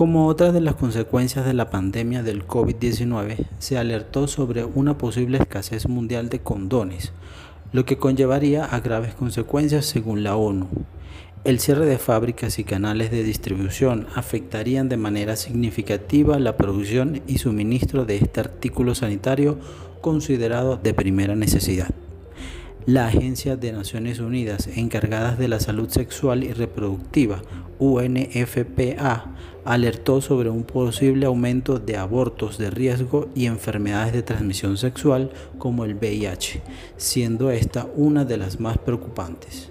Como otra de las consecuencias de la pandemia del COVID-19, se alertó sobre una posible escasez mundial de condones, lo que conllevaría a graves consecuencias según la ONU. El cierre de fábricas y canales de distribución afectarían de manera significativa la producción y suministro de este artículo sanitario considerado de primera necesidad. La Agencia de Naciones Unidas encargada de la salud sexual y reproductiva, UNFPA, alertó sobre un posible aumento de abortos de riesgo y enfermedades de transmisión sexual como el VIH, siendo esta una de las más preocupantes.